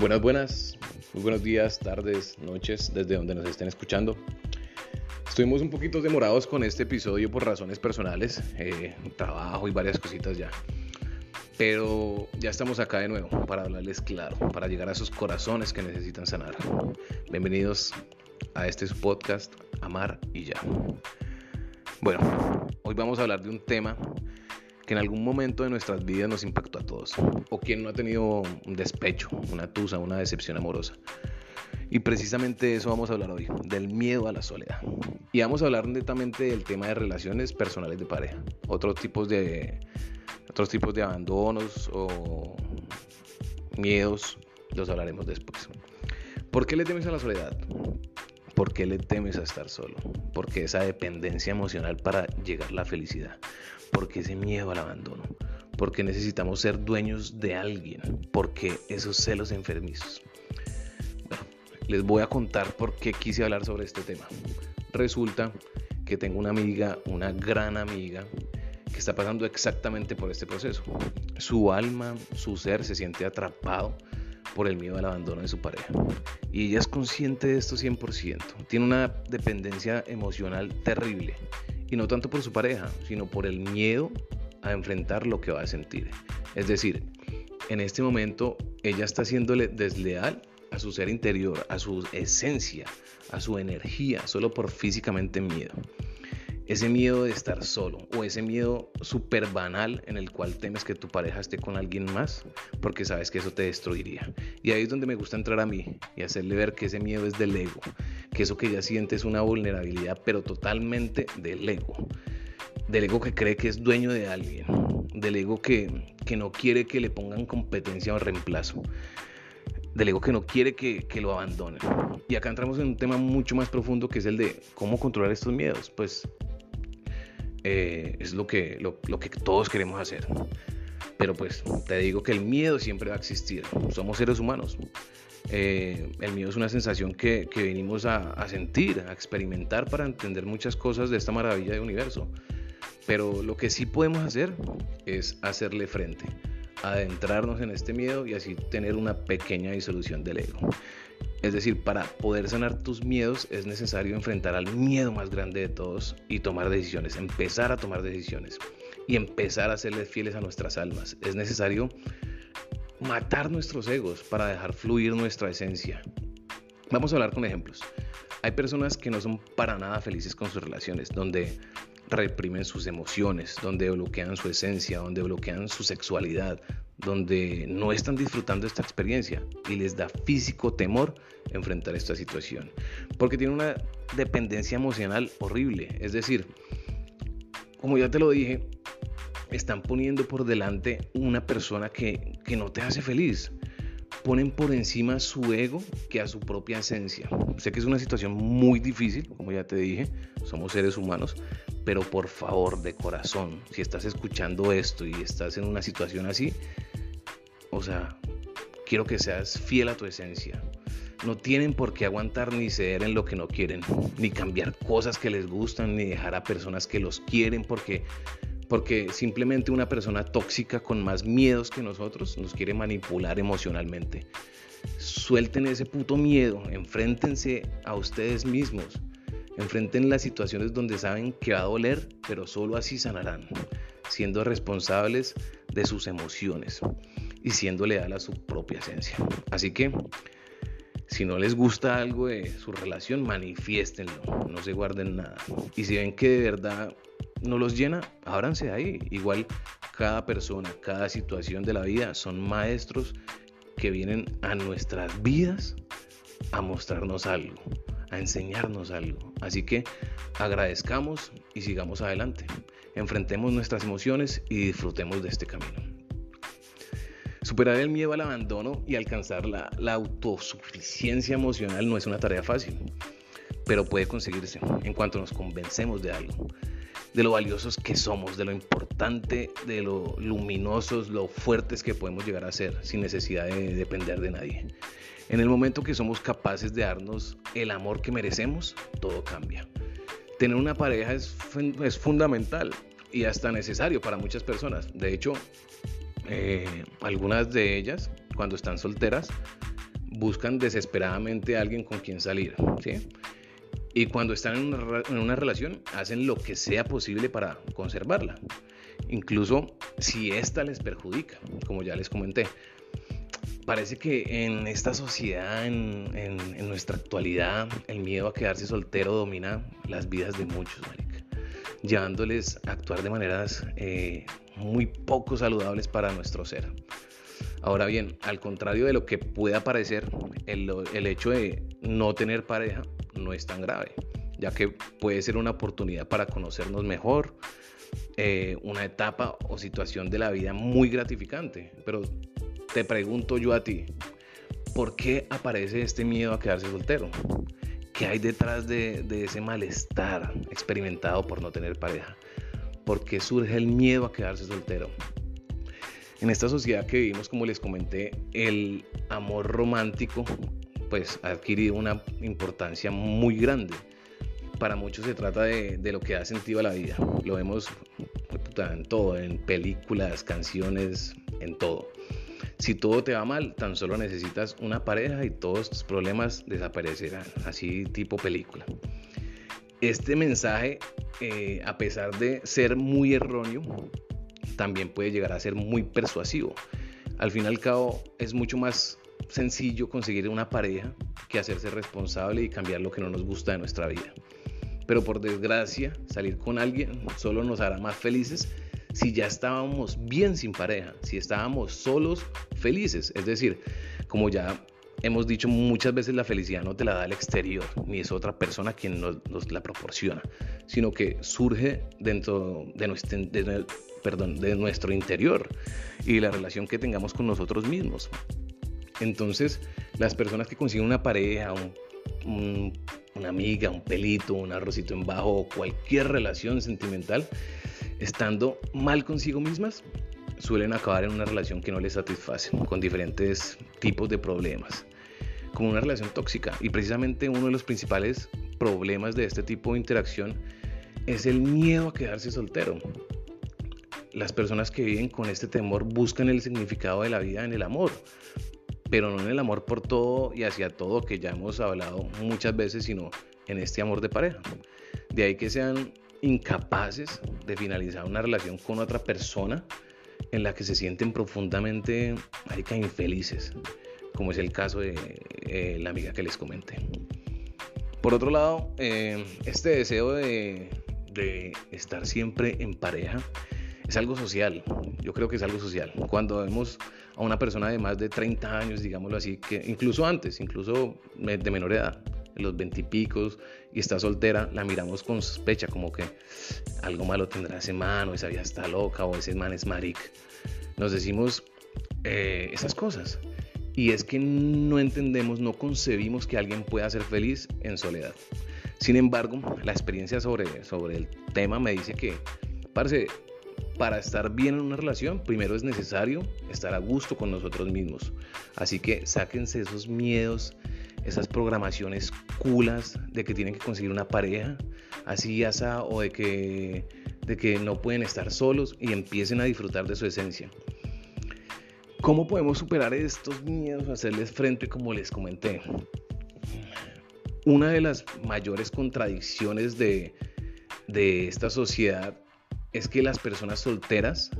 Buenas, buenas, muy buenos días, tardes, noches, desde donde nos estén escuchando. Estuvimos un poquito demorados con este episodio por razones personales, eh, trabajo y varias cositas ya. Pero ya estamos acá de nuevo para hablarles claro, para llegar a esos corazones que necesitan sanar. Bienvenidos a este podcast, Amar y ya. Bueno, hoy vamos a hablar de un tema que en algún momento de nuestras vidas nos impactó a todos. O quien no ha tenido un despecho, una tusa, una decepción amorosa. Y precisamente de eso vamos a hablar hoy, del miedo a la soledad. Y vamos a hablar netamente del tema de relaciones personales de pareja, otros tipos de, otros tipos de abandonos o miedos, los hablaremos después. ¿Por qué le temes a la soledad? ¿Por qué le temes a estar solo? Porque esa dependencia emocional para llegar a la felicidad. Porque ese miedo al abandono. Porque necesitamos ser dueños de alguien. Porque esos celos enfermizos. Les voy a contar por qué quise hablar sobre este tema. Resulta que tengo una amiga, una gran amiga, que está pasando exactamente por este proceso. Su alma, su ser se siente atrapado por el miedo al abandono de su pareja. Y ella es consciente de esto 100%. Tiene una dependencia emocional terrible. Y no tanto por su pareja, sino por el miedo a enfrentar lo que va a sentir. Es decir, en este momento ella está haciéndole desleal a su ser interior, a su esencia, a su energía, solo por físicamente miedo ese miedo de estar solo o ese miedo súper banal en el cual temes que tu pareja esté con alguien más porque sabes que eso te destruiría. Y ahí es donde me gusta entrar a mí y hacerle ver que ese miedo es del ego, que eso que ella siente es una vulnerabilidad, pero totalmente del ego. Del ego que cree que es dueño de alguien, del ego que, que no quiere que le pongan competencia o reemplazo del ego que no quiere que, que, lo abandonen. Y acá entramos en un tema mucho más profundo que es el de cómo controlar estos miedos. Pues eh, es lo que, lo, que todos queremos hacer. Pero pues te digo que el miedo siempre va a existir. Somos seres humanos. Eh, el miedo es una sensación que, que venimos a, a, sentir, a experimentar para entender muchas cosas de esta maravilla de universo. Pero lo que sí podemos hacer es hacerle frente, adentrarnos en este miedo y así tener una pequeña disolución del ego. Es decir, para poder sanar tus miedos es necesario enfrentar al miedo más grande de todos y tomar decisiones, empezar a tomar decisiones y empezar a serles fieles a nuestras almas. Es necesario matar nuestros egos para dejar fluir nuestra esencia. Vamos a hablar con ejemplos. Hay personas que no son para nada felices con sus relaciones, donde reprimen sus emociones, donde bloquean su esencia, donde bloquean su sexualidad, donde no están disfrutando esta experiencia y les da físico temor enfrentar esta situación, porque tienen una dependencia emocional horrible, es decir, como ya te lo dije, están poniendo por delante una persona que, que no te hace feliz, ponen por encima su ego que a su propia esencia. Sé que es una situación muy difícil, como ya te dije, somos seres humanos, pero por favor, de corazón, si estás escuchando esto y estás en una situación así, o sea, quiero que seas fiel a tu esencia. No tienen por qué aguantar ni ceder en lo que no quieren, ni cambiar cosas que les gustan, ni dejar a personas que los quieren porque porque simplemente una persona tóxica con más miedos que nosotros nos quiere manipular emocionalmente. Suelten ese puto miedo, enfréntense a ustedes mismos, enfrenten las situaciones donde saben que va a doler, pero solo así sanarán, siendo responsables de sus emociones y siendo leal a su propia esencia. Así que, si no les gusta algo de su relación, manifiéstenlo, no se guarden nada. Y si ven que de verdad no los llena, ábranse ahí. Igual cada persona, cada situación de la vida son maestros que vienen a nuestras vidas a mostrarnos algo, a enseñarnos algo. Así que agradezcamos y sigamos adelante. Enfrentemos nuestras emociones y disfrutemos de este camino. Superar el miedo al abandono y alcanzar la, la autosuficiencia emocional no es una tarea fácil, pero puede conseguirse en cuanto nos convencemos de algo de lo valiosos que somos, de lo importante, de lo luminosos, lo fuertes que podemos llegar a ser sin necesidad de depender de nadie. En el momento que somos capaces de darnos el amor que merecemos, todo cambia. Tener una pareja es, es fundamental y hasta necesario para muchas personas. De hecho, eh, algunas de ellas, cuando están solteras, buscan desesperadamente a alguien con quien salir, ¿sí? Y cuando están en una, en una, relación, hacen lo que sea posible para conservarla. Incluso si ésta les perjudica, como ya les comenté. Parece que en esta sociedad, en, en, nuestra actualidad, el miedo a quedarse soltero domina las vidas de muchos, marica, llevándoles a actuar de maneras eh, muy poco saludables para nuestro ser. Ahora bien, al contrario de lo que pueda parecer, el, el hecho de no tener pareja no es tan grave, ya que puede ser una oportunidad para conocernos mejor, eh, una etapa o situación de la vida muy gratificante. Pero te pregunto yo a ti, ¿por qué aparece este miedo a quedarse soltero? ¿Qué hay detrás de, de ese malestar experimentado por no tener pareja? ¿Por qué surge el miedo a quedarse soltero? En esta sociedad que vivimos, como les comenté, el amor romántico pues ha adquirido una importancia muy grande. Para muchos se trata de, de lo que da sentido a la vida. Lo vemos en todo, en películas, canciones, en todo. Si todo te va mal, tan solo necesitas una pareja y todos tus problemas desaparecerán, así tipo película. Este mensaje, eh, a pesar de ser muy erróneo, también puede llegar a ser muy persuasivo. Al fin y al cabo, es mucho más sencillo conseguir una pareja que hacerse responsable y cambiar lo que no nos gusta de nuestra vida. Pero por desgracia, salir con alguien solo nos hará más felices si ya estábamos bien sin pareja, si estábamos solos, felices. Es decir, como ya hemos dicho muchas veces, la felicidad no te la da el exterior, ni es otra persona quien nos, la proporciona, sino que surge dentro de nuestro, interior y la relación que tengamos con nosotros mismos. Entonces, las personas que consiguen una pareja, una amiga, un pelito, un arrocito en bajo cualquier relación sentimental, estando mal consigo mismas, suelen acabar en una relación que no les satisface, con diferentes tipos de problemas, como una relación tóxica. Y precisamente uno de los principales problemas de este tipo de interacción es el miedo a quedarse soltero. Las personas que viven con este temor buscan el significado de la vida en el amor, pero no en el amor por todo y hacia todo que ya hemos hablado muchas veces, sino en este amor de pareja. De ahí que sean incapaces de finalizar una relación con otra persona en la que se sienten profundamente marica, infelices, como es el caso de eh, la amiga que les comenté. Por otro lado, eh, este deseo de, de estar siempre en pareja es algo social, yo creo que es algo social. Cuando vemos a una persona de más de 30 años, digámoslo así, que incluso antes, incluso de menor edad, los veintipicos, y, está soltera, la miramos con sospecha, como que algo malo tendrá ese man, o esa vieja está loca, o ese man es maric. Nos decimos eh, esas cosas. Y es que no entendemos, no concebimos que alguien pueda ser feliz en soledad. Sin embargo, la experiencia sobre, sobre el tema me dice que, parece, para estar bien en una relación, primero es necesario estar a gusto con nosotros mismos. Así que sáquense esos miedos, esas programaciones culas de que tienen que conseguir una pareja, así asa, o de que, de que no pueden estar solos y empiecen a disfrutar de su esencia. ¿Cómo podemos superar estos miedos, hacerles frente como les comenté? Una de las mayores contradicciones de, de esta sociedad es que las personas solteras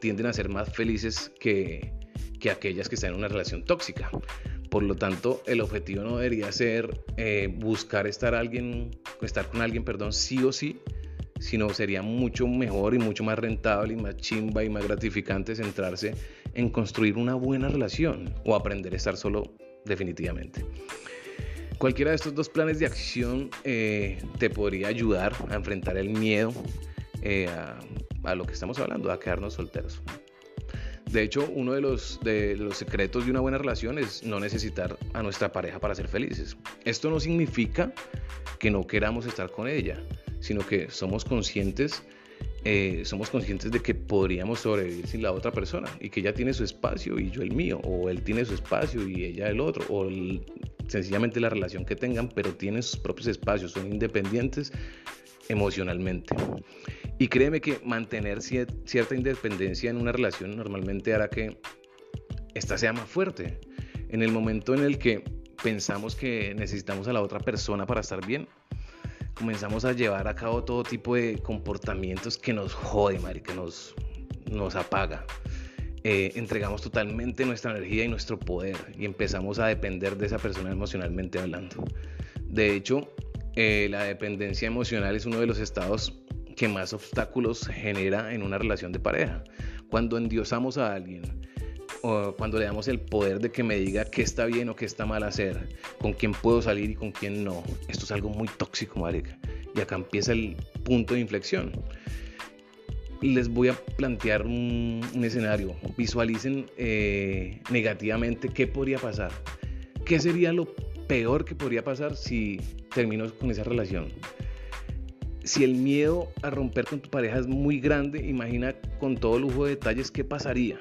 tienden a ser más felices que, que aquellas que están en una relación tóxica. Por lo tanto, el objetivo no debería ser eh, buscar estar, alguien, estar con alguien, perdón, sí o sí, sino sería mucho mejor y mucho más rentable y más chimba y más gratificante centrarse en construir una buena relación o aprender a estar solo definitivamente. Cualquiera de estos dos planes de acción eh, te podría ayudar a enfrentar el miedo eh, a, lo que estamos hablando, a quedarnos solteros. De hecho, uno de los, de los secretos de una buena relación es no necesitar a nuestra pareja para ser felices. Esto no significa que no queramos estar con ella, sino que somos conscientes, eh, somos conscientes de que podríamos sobrevivir sin la otra persona y que ella tiene su espacio y yo el mío, o él tiene su espacio y ella el otro, o sencillamente la relación que tengan, pero tienen sus propios espacios, son independientes emocionalmente. Y créeme que mantener cierta independencia en una relación normalmente hará que esta sea más fuerte. En el momento en el que pensamos que necesitamos a la otra persona para estar bien, comenzamos a llevar a cabo todo tipo de comportamientos que nos jode, que nos, nos apaga. Eh, entregamos totalmente nuestra energía y nuestro poder y empezamos a depender de esa persona emocionalmente hablando. De hecho, eh, la dependencia emocional es uno de los estados que más obstáculos genera en una relación de pareja. Cuando endiosamos a alguien, o cuando le damos el poder de que me diga qué está bien o qué está mal hacer, con quién puedo salir y con quién no, esto es algo muy tóxico, marica. Y acá empieza el punto de inflexión les voy a plantear un, escenario. Visualicen eh, negativamente qué podría pasar. ¿Qué sería lo peor que podría pasar si termino con esa relación? Si el miedo a romper con tu pareja es muy grande, imagina con todo lujo de detalles qué pasaría.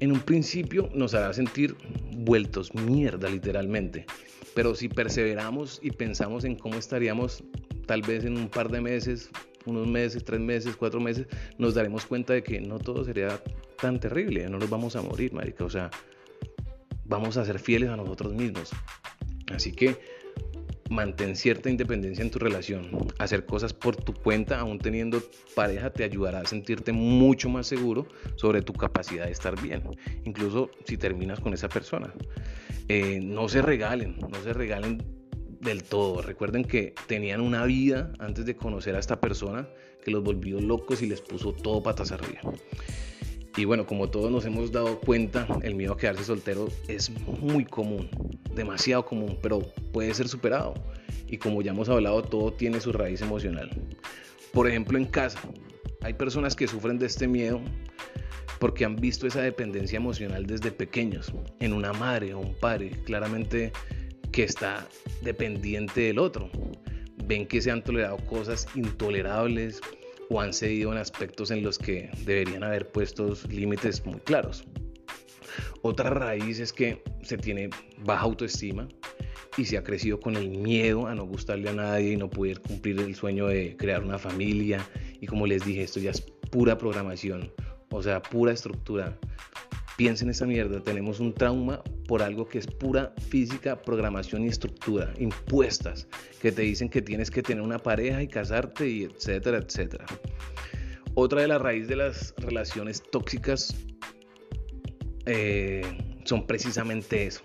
En un principio nos hará sentir vueltos mierda literalmente, pero si perseveramos y pensamos en cómo estaríamos tal vez en un par de meses, unos meses, tres meses, cuatro meses, nos daremos cuenta de que no todo sería tan terrible, no nos vamos a morir, marica, o sea, vamos a ser fieles a nosotros mismos. Así que mantén cierta independencia en tu relación. Hacer cosas por tu cuenta, aún teniendo pareja, te ayudará a sentirte mucho más seguro sobre tu capacidad de estar bien, incluso si terminas con esa persona. Eh, no se regalen, no se regalen del todo. Recuerden que tenían una vida antes de conocer a esta persona que los volvió locos y les puso todo patas arriba. Y bueno, como todos nos hemos dado cuenta, el miedo a quedarse soltero es muy común, demasiado común, pero puede ser superado. Y como ya hemos hablado, todo tiene su raíz emocional. Por ejemplo, en casa, hay personas que sufren de este miedo porque han visto esa dependencia emocional desde pequeños, en una madre o un padre. Claramente que está dependiente del otro. Ven que se han tolerado cosas intolerables o han cedido en aspectos en los que deberían haber puestos límites muy claros. Otra raíz es que se tiene baja autoestima y se ha crecido con el miedo a no gustarle a nadie y no poder cumplir el sueño de crear una familia. Y como les dije, esto ya es pura programación, o sea, pura estructura. Piensen en esa mierda, tenemos un trauma por algo que es pura física, programación y estructura, impuestas, que te dicen que tienes que tener una pareja y casarte y etcétera, etcétera. Otra de las raíces de las relaciones tóxicas eh, son precisamente eso,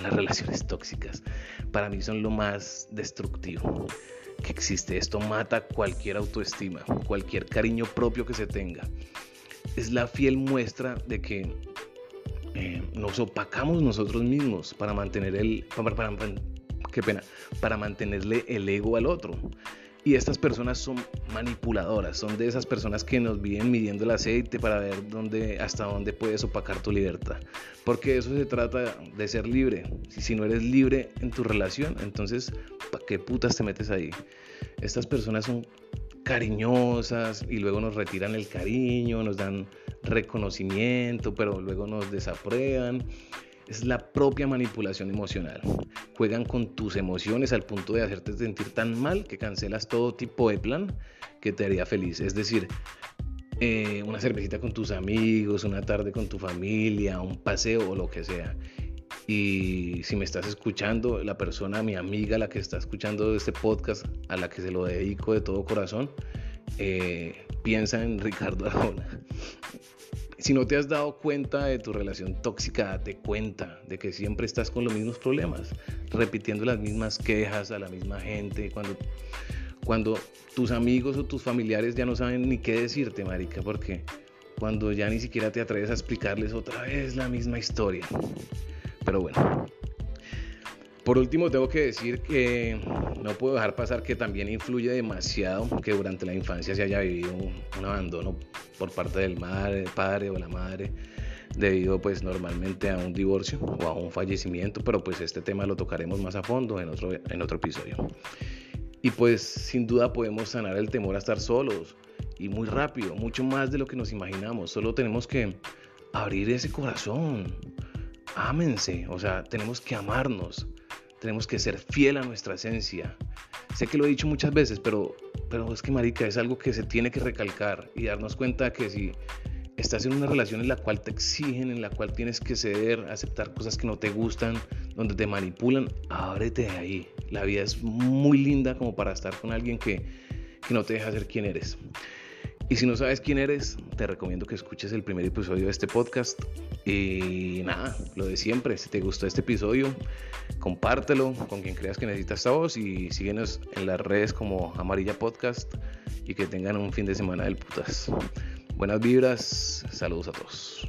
las relaciones tóxicas. Para mí son lo más destructivo que existe. Esto mata cualquier autoestima, cualquier cariño propio que se tenga. Es la fiel muestra de que eh, nos opacamos nosotros mismos para mantener el, para, qué pena, para mantenerle el ego al otro. Y estas personas son manipuladoras, son de esas personas que nos vienen midiendo el aceite para ver dónde, hasta dónde puedes opacar tu libertad. Porque eso se trata de ser libre. Si, si no eres libre en tu relación, entonces, ¿para qué putas te metes ahí? Estas personas son cariñosas y luego nos retiran el cariño, nos dan reconocimiento, pero luego nos desaprueban. Es la propia manipulación emocional. Juegan con tus emociones al punto de hacerte sentir tan mal que cancelas todo tipo de plan que te haría feliz. Es decir, eh, una cervecita con tus amigos, una tarde con tu familia, un paseo o lo que sea. Y si me estás escuchando, la persona, mi amiga, la que está escuchando este podcast, a la que se lo dedico de todo corazón, eh, piensa en Ricardo Arjona. Si no te has dado cuenta de tu relación tóxica, date cuenta de que siempre estás con los mismos problemas, repitiendo las mismas quejas a la misma gente, cuando, cuando tus amigos o tus familiares ya no saben ni qué decirte, marica, porque cuando ya ni siquiera te atreves a explicarles otra vez la misma historia. Pero bueno, por último, tengo que decir que no puedo dejar pasar que también influye demasiado que durante la infancia se haya vivido un abandono por parte del madre, padre o la madre debido pues normalmente a un divorcio o a un fallecimiento, pero pues este tema lo tocaremos más a fondo en otro, en otro episodio. Y pues sin duda podemos sanar el temor a estar solos y muy rápido, mucho más de lo que nos imaginamos. Solo tenemos que abrir ese corazón. Ámense, o sea, tenemos que amarnos tenemos que ser fiel a nuestra esencia. Sé que lo he dicho muchas veces, pero, pero es que, marica, es algo que se tiene que recalcar y darnos cuenta que si estás en una relación en la cual te exigen, en la cual tienes que ceder, aceptar cosas que no te gustan, donde te manipulan, ábrete de ahí. La vida es muy linda como para estar con alguien que, que no te deja ser quien eres. Y si no sabes quién eres, te recomiendo que escuches el primer episodio de este podcast. Y nada, lo de siempre, si te gustó este episodio, compártelo con quien creas que necesita esta voz y síguenos en las redes como Amarilla Podcast y que tengan un fin de semana del putas. Buenas vibras, saludos a todos.